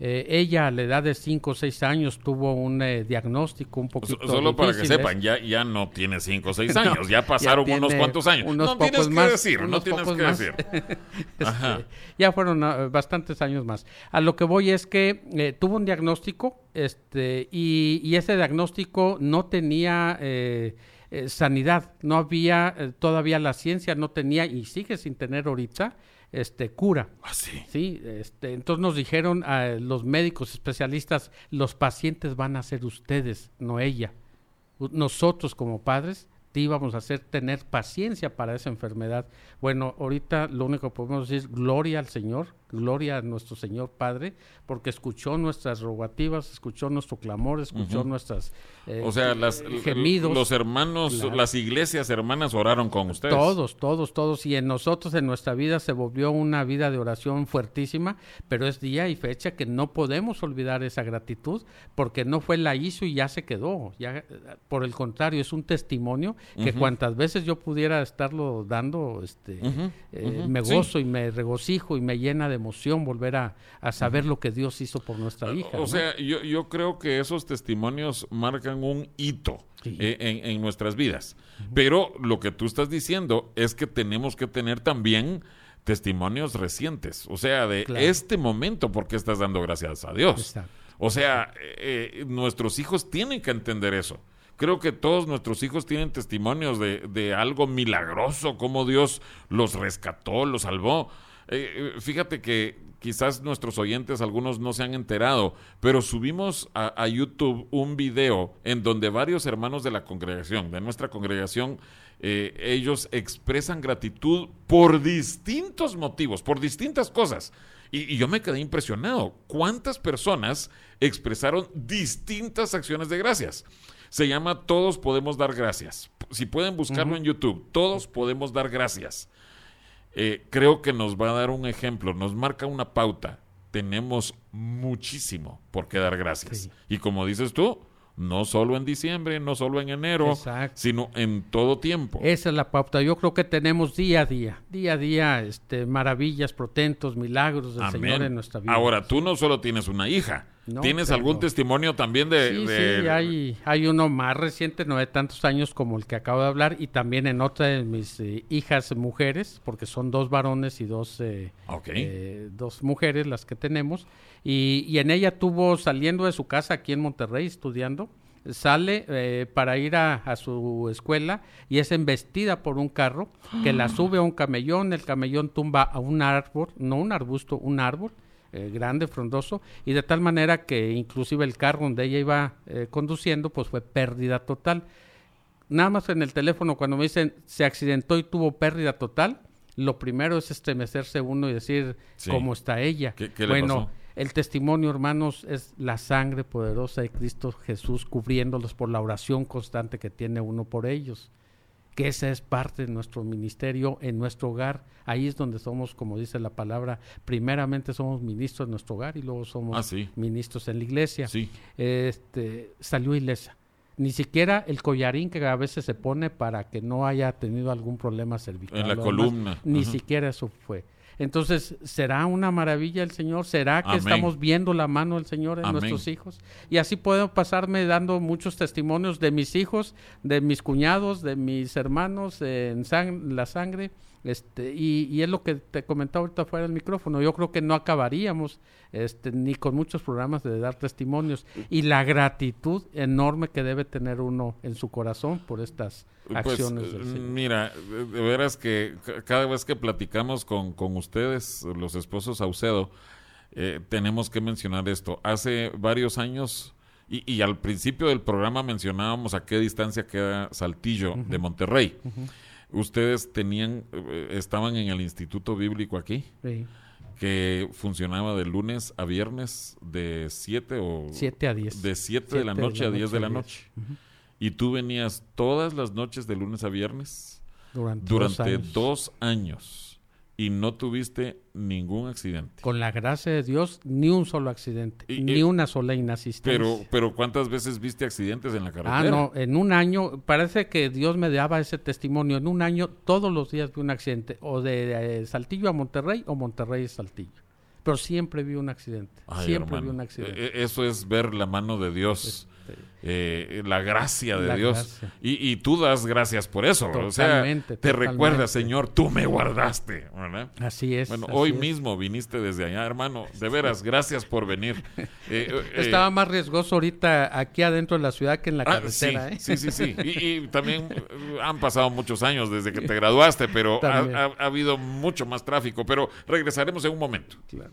Eh, ella a la edad de 5 o 6 años tuvo un eh, diagnóstico un So- poquito Solo para que difícil, sepan, ya, ya no tiene cinco o seis [LAUGHS] años, No, ya pasaron ya unos cuantos años. unos no tienes pocos que más, decir, no tienes que más. decir. [LAUGHS] Este, ya fueron ah, bastantes años más. A lo que voy es que eh, tuvo un diagnóstico este, y, y ese diagnóstico no tenía eh, eh, sanidad, no había eh, todavía la ciencia, no tenía y sigue sin tener ahorita este, cura. Así. Sí, este, entonces nos dijeron a los médicos especialistas, los pacientes van a ser ustedes, no ella. Nosotros como padres te íbamos a hacer tener paciencia para esa enfermedad. Bueno, ahorita lo único que podemos decir, gloria al Señor, gloria a nuestro Señor Padre, porque escuchó nuestras rogativas, escuchó nuestro clamor, escuchó nuestras eh, O sea, las, eh, gemidos. los hermanos, Claro. las iglesias hermanas oraron con ustedes. Todos, todos, todos. Y en nosotros, en nuestra vida, se volvió una vida de oración fuertísima, pero es día y fecha que no podemos olvidar esa gratitud, porque no fue la hizo y ya se quedó. Ya, por el contrario, es un testimonio que Ujú. cuantas veces yo pudiera estarlo dando, este, eh, me sí. gozo y me regocijo y me llena de emoción volver a, a saber lo que Dios hizo por nuestra hija. O ¿no? sea, yo, yo creo que esos testimonios marcan un hito Sí. eh, en, en nuestras vidas. Pero lo que tú estás diciendo es que tenemos que tener también testimonios recientes. O sea, de Claro. este momento, porque estás dando gracias a Dios? Exacto. O sea, eh, eh, nuestros hijos tienen que entender eso. Creo que todos nuestros hijos tienen testimonios de, de algo milagroso, cómo Dios los rescató, los salvó. Eh, eh, fíjate que quizás nuestros oyentes, algunos no se han enterado, pero subimos a, a YouTube un video en donde varios hermanos de la congregación, de nuestra congregación, eh, ellos expresan gratitud por distintos motivos, por distintas cosas. Y, y yo me quedé impresionado. ¿Cuántas personas expresaron distintas acciones de gracias? Se llama Todos podemos dar gracias. Si pueden buscarlo en YouTube, Todos podemos dar gracias. Eh, creo que nos va a dar un ejemplo, nos marca una pauta. Tenemos muchísimo por qué dar gracias. Sí. Y como dices tú, no solo en diciembre, no solo en enero, Exacto. sino en todo tiempo. Esa es la pauta. Yo creo que tenemos día a día, día a día, este, maravillas, protentos, milagros del Amén. Señor en nuestra vida. Ahora, tú no solo tienes una hija, No, tienes pero- algún testimonio también de... Sí, de- sí, hay, hay uno más reciente, no de tantos años como el que acabo de hablar, y también en otra de mis eh, hijas mujeres, porque son dos varones y dos, eh, eh, dos mujeres las que tenemos, y, y en ella tuvo saliendo de su casa aquí en Monterrey estudiando, sale eh, para ir a, a su escuela y es embestida por un carro que la [GASPS] sube a un camellón, el camellón tumba a un árbol, no un arbusto, un árbol, eh, grande, frondoso, y de tal manera que inclusive el carro donde ella iba eh, conduciendo, pues fue pérdida total. Nada más en el teléfono cuando me dicen se accidentó y tuvo pérdida total, lo primero es estremecerse uno y decir Sí. cómo está ella. ¿Qué- qué le bueno, pasó? El testimonio, hermanos, es la sangre poderosa de Cristo Jesús cubriéndolos por la oración constante que tiene uno por ellos. que esa es parte de nuestro ministerio en nuestro hogar. Ahí es donde somos, como dice la palabra, primeramente somos ministros en nuestro hogar y luego somos Ah, sí. ministros en la iglesia. Sí. Este, salió ilesa. Ni siquiera el collarín que a veces se pone para que no haya tenido algún problema cervical. En la columna. Ni Ajá. siquiera eso fue. Entonces, ¿será una maravilla el Señor? ¿Será que Amén. estamos viendo la mano del Señor en Amén. nuestros hijos? Y así puedo pasarme dando muchos testimonios de mis hijos, de mis cuñados, de mis hermanos en sang- la sangre. Este, y, y es lo que te comentaba ahorita fuera del micrófono. Yo creo que no acabaríamos este, ni con muchos programas de dar testimonios. Y la gratitud enorme que debe tener uno en su corazón por estas Pues, acciones eh, del Señor. mira, de, veras que ca- cada vez que platicamos con, con ustedes, los esposos Saucedo, eh, tenemos que mencionar esto. Hace varios años, y, y al principio del programa mencionábamos a qué distancia queda Saltillo de Monterrey. Ustedes tenían, eh, estaban en el Instituto Bíblico aquí, Sí. que funcionaba de lunes a viernes de 7 o... 7 a 10. De 7 de la noche a 10 de la noche. Y tú venías todas las noches de lunes a viernes Durante, durante dos dos años. Y no tuviste ningún accidente. Con la gracia de Dios, ni un solo accidente, Y- ni eh, una sola inasistencia. Pero, pero ¿cuántas veces viste accidentes en la carretera? Ah, no, en un año, parece que Dios me daba ese testimonio. En un año, todos los días vi un accidente, o de eh, Saltillo a Monterrey, o Monterrey a Saltillo. Pero siempre vi un accidente. Ay, siempre hermano, vi un accidente. eh, eh, Eso es ver la mano de Dios, eh, la gracia de La Dios. gracia. Y, y tú das gracias por eso. o sea, te totalmente. recuerdas, Señor, tú me guardaste. ¿verdad? así es. Bueno, así hoy es. mismo viniste desde allá, hermano. De veras, gracias por venir. [LAUGHS] Eh, eh, Estaba más riesgoso ahorita aquí adentro de la ciudad que en la Ah, carretera. sí, ¿eh? sí, sí, sí. Y, y también han pasado muchos años desde que te graduaste, pero ha- ha habido mucho más tráfico. Pero regresaremos en un momento. Claro.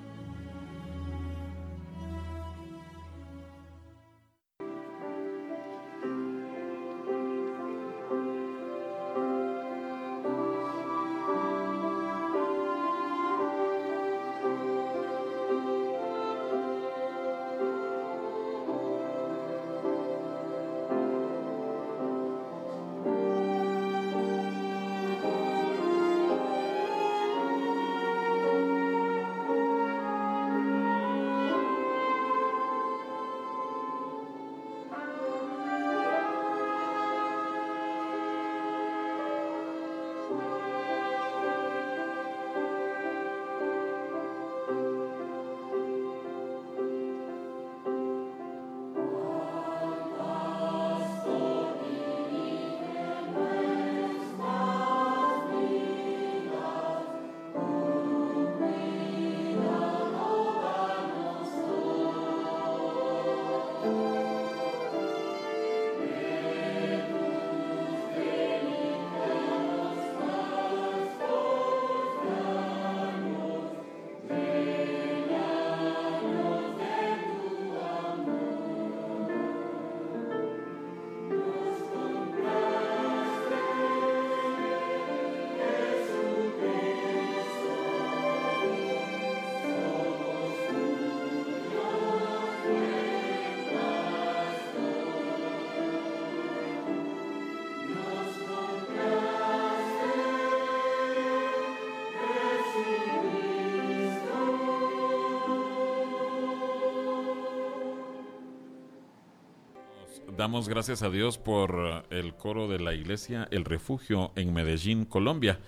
Damos gracias a Dios por eh, el coro de la iglesia El Refugio en Medellín, Colombia.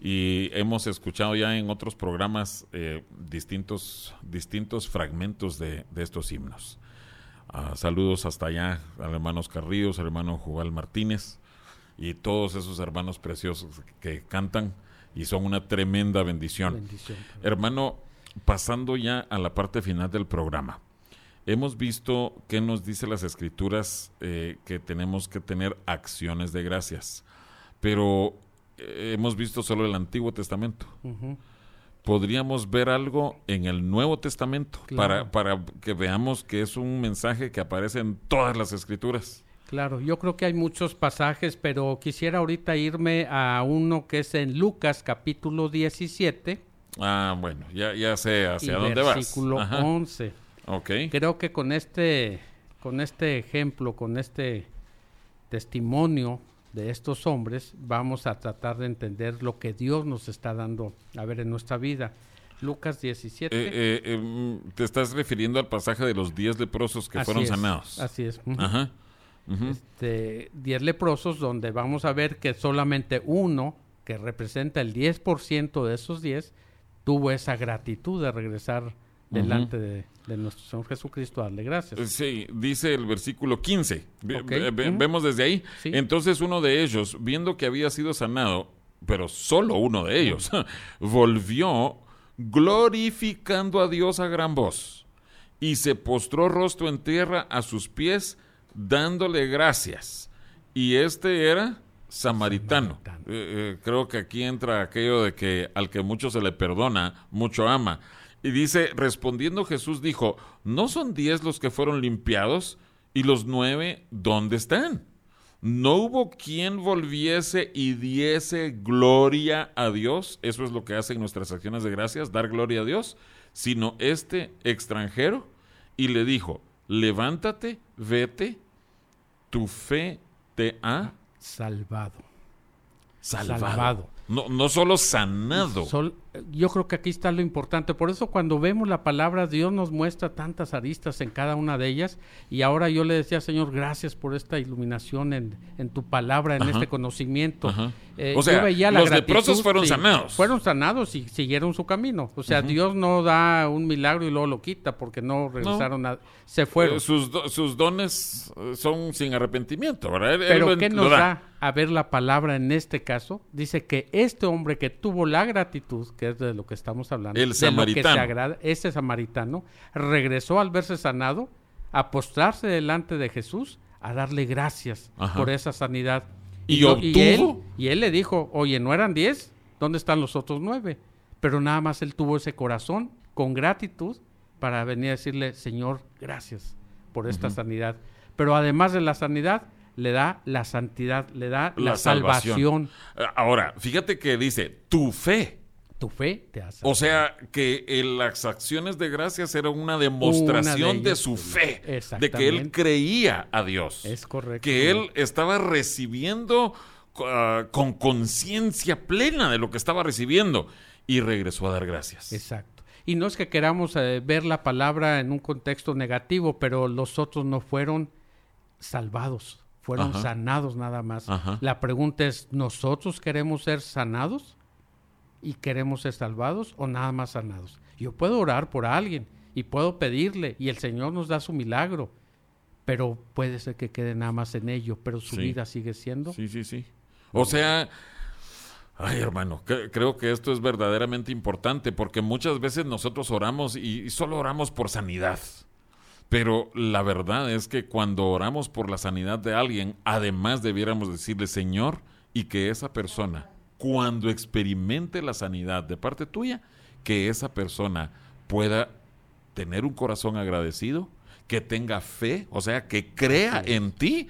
Y hemos escuchado ya en otros programas eh, distintos, distintos fragmentos de, de estos himnos. Ah, saludos hasta allá al hermano Carrillos, al hermano Jugal Martínez y todos esos hermanos preciosos que cantan y son una tremenda bendición. Bendición. Hermano, pasando ya a la parte final del programa, hemos visto que nos dice las escrituras eh, que tenemos que tener acciones de gracias, pero eh, hemos visto solo el Antiguo Testamento. Podríamos ver algo en el Nuevo Testamento Claro. para, para que veamos que es un mensaje que aparece en todas las escrituras. claro. Yo creo que hay muchos pasajes, pero quisiera ahorita irme a uno que es en Lucas capítulo 17 Ah, bueno, ya, ya sé y hacia dónde vas. versículo Ajá. 11. Ok. Creo que con este, con este ejemplo, con este testimonio de estos hombres, vamos a tratar de entender lo que Dios nos está dando a ver en nuestra vida. Lucas 17. Eh, eh, eh, mm, te estás refiriendo al pasaje de los diez leprosos que Así fueron es, sanados. Así es. Ajá. Ujú. este, 10 leprosos donde vamos a ver que solamente uno, que representa el 10% de esos 10, tuvo esa gratitud de regresar delante de, de nuestro Señor Jesucristo a darle gracias. Sí, dice el versículo 15. Ve- Ok, ve- ve- ujú. Vemos desde ahí. Sí. Entonces uno de ellos, viendo que había sido sanado, pero solo uno de ellos, [LAUGHS] volvió glorificando a Dios a gran voz y se postró rostro en tierra a sus pies, dándole gracias. Y este era samaritano. Samaritano. Eh, eh, creo que aquí entra aquello de que al que mucho se le perdona, mucho ama. Y dice, respondiendo Jesús dijo, ¿no son diez los que fueron limpiados? ¿Y los nueve dónde están? No hubo quien volviese y diese gloria a Dios. Eso es lo que hacen nuestras acciones de gracias, dar gloria a Dios. Sino este extranjero. Y le dijo, levántate, vete, tu fe te ha Salvado. salvado. Salvado. No, no solo sanado. Sol- yo creo que aquí está lo importante. Por eso cuando vemos la palabra, Dios nos muestra tantas aristas en cada una de ellas. Y ahora yo le decía, Señor, gracias por esta iluminación en, en tu palabra, en Ajá. este conocimiento. Ajá. Eh, O yo sea, veía la los leprosos fueron sanados. Fueron sanados y siguieron su camino. O sea, Dios no da un milagro y luego lo quita porque no regresaron a... Se fueron. Eh, sus, do- sus dones eh, son sin arrepentimiento, ¿verdad? Él- él Pero lo- ¿qué nos da a ver la palabra en este caso? Dice que este hombre que tuvo la gratitud, que es de lo que estamos hablando, El de lo que se samaritano. agrada, este samaritano, regresó al verse sanado, a postrarse delante de Jesús, a darle gracias Ajá. por esa sanidad. ¿Y no- y él, obtuvo? y él le dijo, oye, ¿no eran diez? ¿Dónde están los otros nueve? Pero nada más él tuvo ese corazón con gratitud para venir a decirle, Señor, gracias por esta sanidad. Pero además de la sanidad, le da la santidad, le da la, La salvación. salvación. Ahora, fíjate que dice, tu fe. Tu fe te hace. O sea, que eh, las acciones de gracias eran una demostración Una de su fe. De que él creía a Dios. Es correcto. Que él estaba recibiendo ah, con conciencia plena de lo que estaba recibiendo. Y regresó a dar gracias. Exacto. Y no es que queramos eh, ver la palabra en un contexto negativo, pero los otros no fueron salvados, fueron Ajá. sanados nada más. Ajá. La pregunta es, ¿nosotros queremos ser sanados y queremos ser salvados o nada más sanados? Yo puedo orar por alguien y puedo pedirle y el Señor nos da su milagro, pero puede ser que quede nada más en ello, pero su Sí. vida sigue siendo Sí, sí, sí. O sea, ay hermano, cre- creo que esto es verdaderamente importante porque muchas veces nosotros oramos y, y solo oramos por sanidad. Pero la verdad es que cuando oramos por la sanidad de alguien, además debiéramos decirle, Señor, y que esa persona, cuando experimente la sanidad de parte tuya, que esa persona pueda tener un corazón agradecido, que tenga fe, o sea, que crea en ti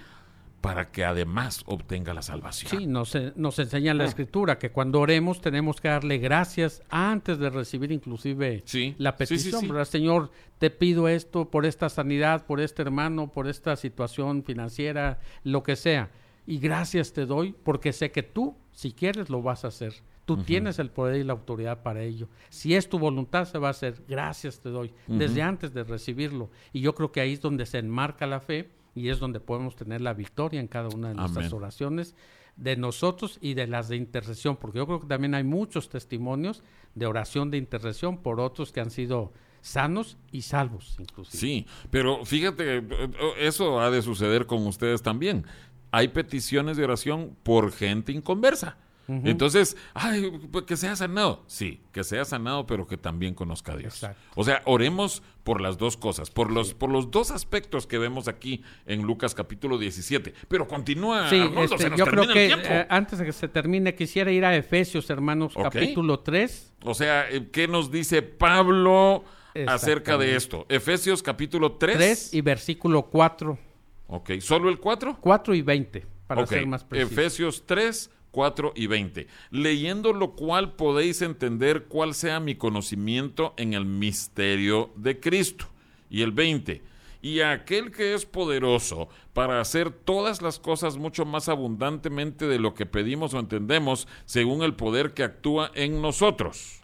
para que además obtenga la salvación. Sí, nos, nos enseña la escritura que cuando oremos tenemos que darle gracias antes de recibir inclusive Sí, la sí, petición. Señor, te pido esto por esta sanidad, por este hermano, por esta situación financiera, lo que sea. Y gracias te doy porque sé que tú, si quieres, lo vas a hacer. Tú tienes el poder y la autoridad para ello. Si es tu voluntad, se va a hacer. Gracias te doy, desde antes de recibirlo. Y yo creo que ahí es donde se enmarca la fe y es donde podemos tener la victoria en cada una de nuestras Amén. oraciones de nosotros y de las de intercesión, porque yo creo que también hay muchos testimonios de oración de intercesión por otros que han sido sanos y salvos, inclusive. Sí, pero fíjate, eh, eh, eso ha de suceder con ustedes también. Hay peticiones de oración por gente inconversa. Entonces, ay, pues, que sea sanado. Sí, que sea sanado, pero que también conozca a Dios. Exacto. O sea, oremos por las dos cosas, por los, por los dos aspectos que vemos aquí en Lucas capítulo 17. Pero continúa, Sí, Arnoldo, este, se nos yo creo que eh, antes de que se termine, quisiera ir a Efesios, hermanos, capítulo 3. O sea, eh, ¿qué nos dice Pablo acerca de esto? Efesios capítulo 3. 3 y versículo 4. Ok, ¿solo el 4? 4 y 20, para Ok, ser más preciso. Efesios 3, 4 y 20. Leyendo lo cual podéis entender cuál sea mi conocimiento en el misterio de Cristo. Y el 20. Y a aquel que es poderoso para hacer todas las cosas mucho más abundantemente de lo que pedimos o entendemos, según el poder que actúa en nosotros.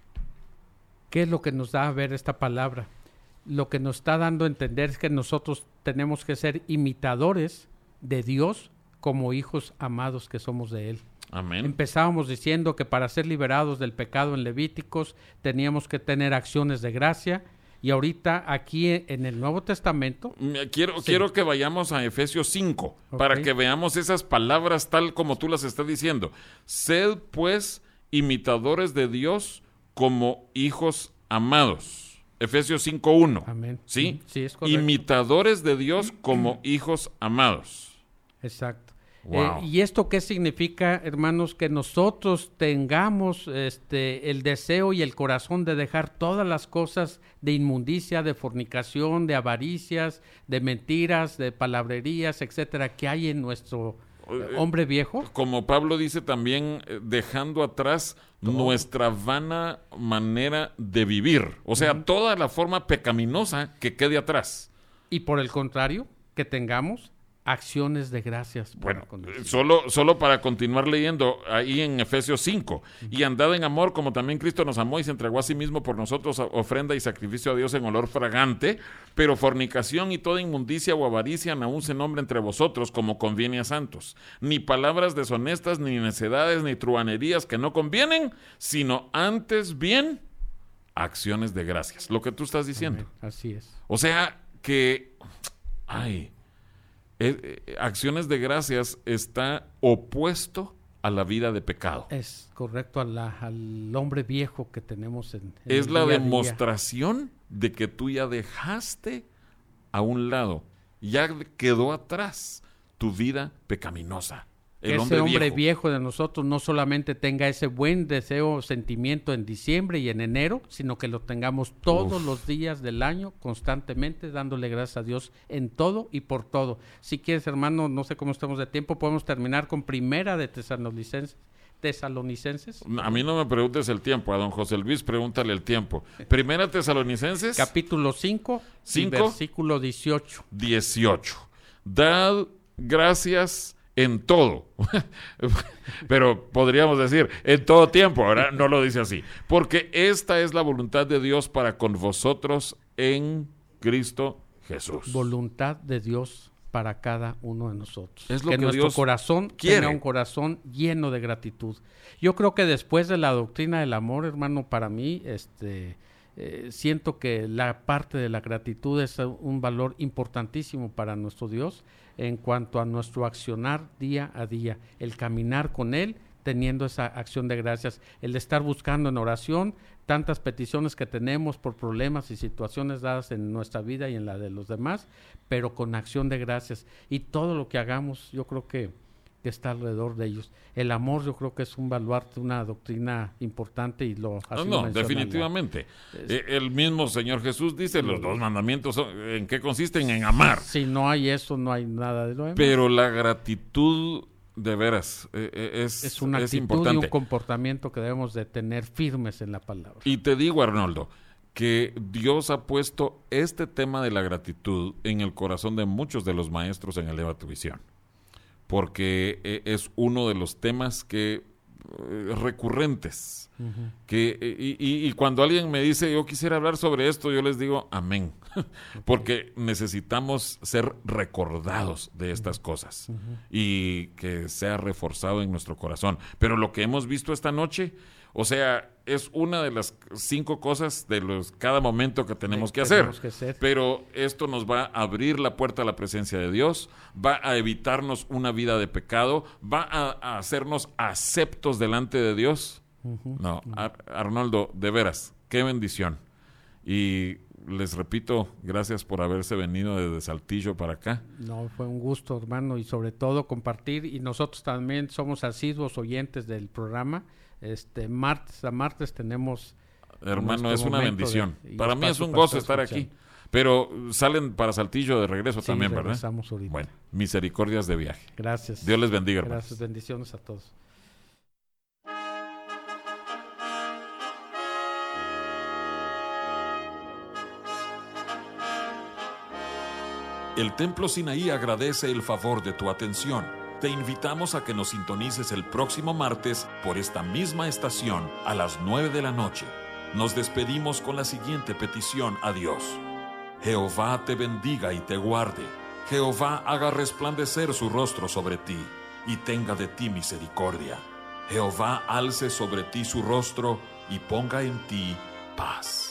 ¿Qué es lo que nos da a ver esta palabra? Lo que nos está dando a entender es que nosotros tenemos que ser imitadores de Dios como hijos amados que somos de Él. Amén. Empezábamos diciendo que para ser liberados del pecado en Levíticos teníamos que tener acciones de gracia y ahorita aquí en el Nuevo Testamento Mm, Quiero, Sí. quiero que vayamos a Efesios 5 Ok. para que veamos esas palabras tal como tú las estás diciendo. Sed pues imitadores de Dios como hijos amados. Efesios 5.1. Amén. ¿Sí? Ujú, sí, es correcto. Imitadores de Dios como hijos amados. Exacto. Wow. Eh, ¿Y esto qué significa, hermanos? Que nosotros tengamos este, el deseo y el corazón de dejar todas las cosas de inmundicia, de fornicación, de avaricias, de mentiras, de palabrerías, etcétera, que hay en nuestro hombre viejo. Como Pablo dice también, eh, dejando atrás nuestra vana manera de vivir. O sea, toda la forma pecaminosa que quede atrás. Y por el contrario, que tengamos acciones de gracias. Bueno, eh, solo, solo para continuar leyendo ahí en Efesios 5. Y andad en amor como también Cristo nos amó y se entregó a sí mismo por nosotros ofrenda y sacrificio a Dios en olor fragante. Pero fornicación y toda inmundicia o avaricia aún se nombre entre vosotros como conviene a santos. Ni palabras deshonestas, ni necedades, ni truanerías que no convienen, sino antes bien acciones de gracias. Lo que tú estás diciendo. Amén. Así es. O sea que, ay, eh, eh, acciones de gracias está opuesto a la vida de pecado. Es correcto a la- al hombre viejo que tenemos en, en Es el la día a día. demostración de que tú ya dejaste a un lado, ya quedó atrás tu vida pecaminosa. Que El ese hombre, hombre viejo. viejo. de nosotros no solamente tenga ese buen deseo, sentimiento en diciembre y en enero, sino que lo tengamos todos Uf. los días del año, constantemente, dándole gracias a Dios en todo y por todo. Si quieres, hermano, no sé cómo estamos de tiempo, podemos terminar con primera de tesalonicenses. tesalonicenses A mí no me preguntes el tiempo, a don José Luis pregúntale el tiempo. [LAUGHS] Primera Tesalonicenses capítulo 5, y Cinco. versículo 18. 18. Dad gracias en todo. [LAUGHS] Pero podríamos decir en todo tiempo, ahora no lo dice así. Porque esta es la voluntad de Dios para con vosotros en Cristo Jesús. voluntad de Dios para cada uno de nosotros. Es lo que, que nuestro Dios corazón quiere. tenga un corazón lleno de gratitud. Yo creo que después de la doctrina del amor, hermano, para mí, este, eh, siento que la parte de la gratitud es un valor importantísimo para nuestro Dios en cuanto a nuestro accionar día a día, el caminar con Él teniendo esa acción de gracias, el estar buscando en oración tantas peticiones que tenemos por problemas y situaciones dadas en nuestra vida y en la de los demás, pero con acción de gracias. Y todo lo que hagamos, yo creo que, que está alrededor de ellos. El amor, yo creo que es un baluarte, una doctrina importante y lo No, así no, definitivamente. Eh, El mismo Señor Jesús dice, los dos mandamientos, son- ¿en qué consisten? En amar. Si no hay eso, no hay nada de lo demás. Pero la gratitud, de veras, eh, eh, es, es una es actitud y un comportamiento que debemos de tener firmes en la palabra. Y te digo, Arnoldo, que Dios ha puesto este tema de la gratitud en el corazón de muchos de los maestros en Eleva tu Visión. Porque eh, es uno de los temas que eh, recurrentes. que, eh, y, y- y cuando alguien me dice, yo quisiera hablar sobre esto, yo les digo, amén. [LAUGHS] Porque necesitamos ser recordados de estas cosas y que sea reforzado en nuestro corazón. Pero lo que hemos visto esta noche, o sea, es una de las cinco cosas de los cada momento que tenemos que hacer. Tenemos que hacer. Pero esto nos va a abrir la puerta a la presencia de Dios, va a evitarnos una vida de pecado, va a, a hacernos aceptos delante de Dios. No, Ar- Arnoldo, de veras, qué bendición. Y les repito, gracias por haberse venido desde Saltillo para acá. No, fue un gusto, hermano, y sobre todo compartir. Y nosotros también somos asiduos oyentes del programa. Este martes a martes tenemos Hermano, es una bendición. de- para mí es un gozo estar aquí. Pero salen para Saltillo de regreso Sí, también, ¿verdad? ahorita. Bueno, misericordias de viaje. Gracias. Dios les bendiga, hermanos. Gracias, bendiciones a todos. El Templo Sinaí agradece el favor de tu atención. Te invitamos a que nos sintonices el próximo martes por esta misma estación a las 9 de la noche. Nos despedimos con la siguiente petición a Dios. Jehová te bendiga y te guarde. Jehová haga resplandecer su rostro sobre ti y tenga de ti misericordia. Jehová alce sobre ti su rostro y ponga en ti paz.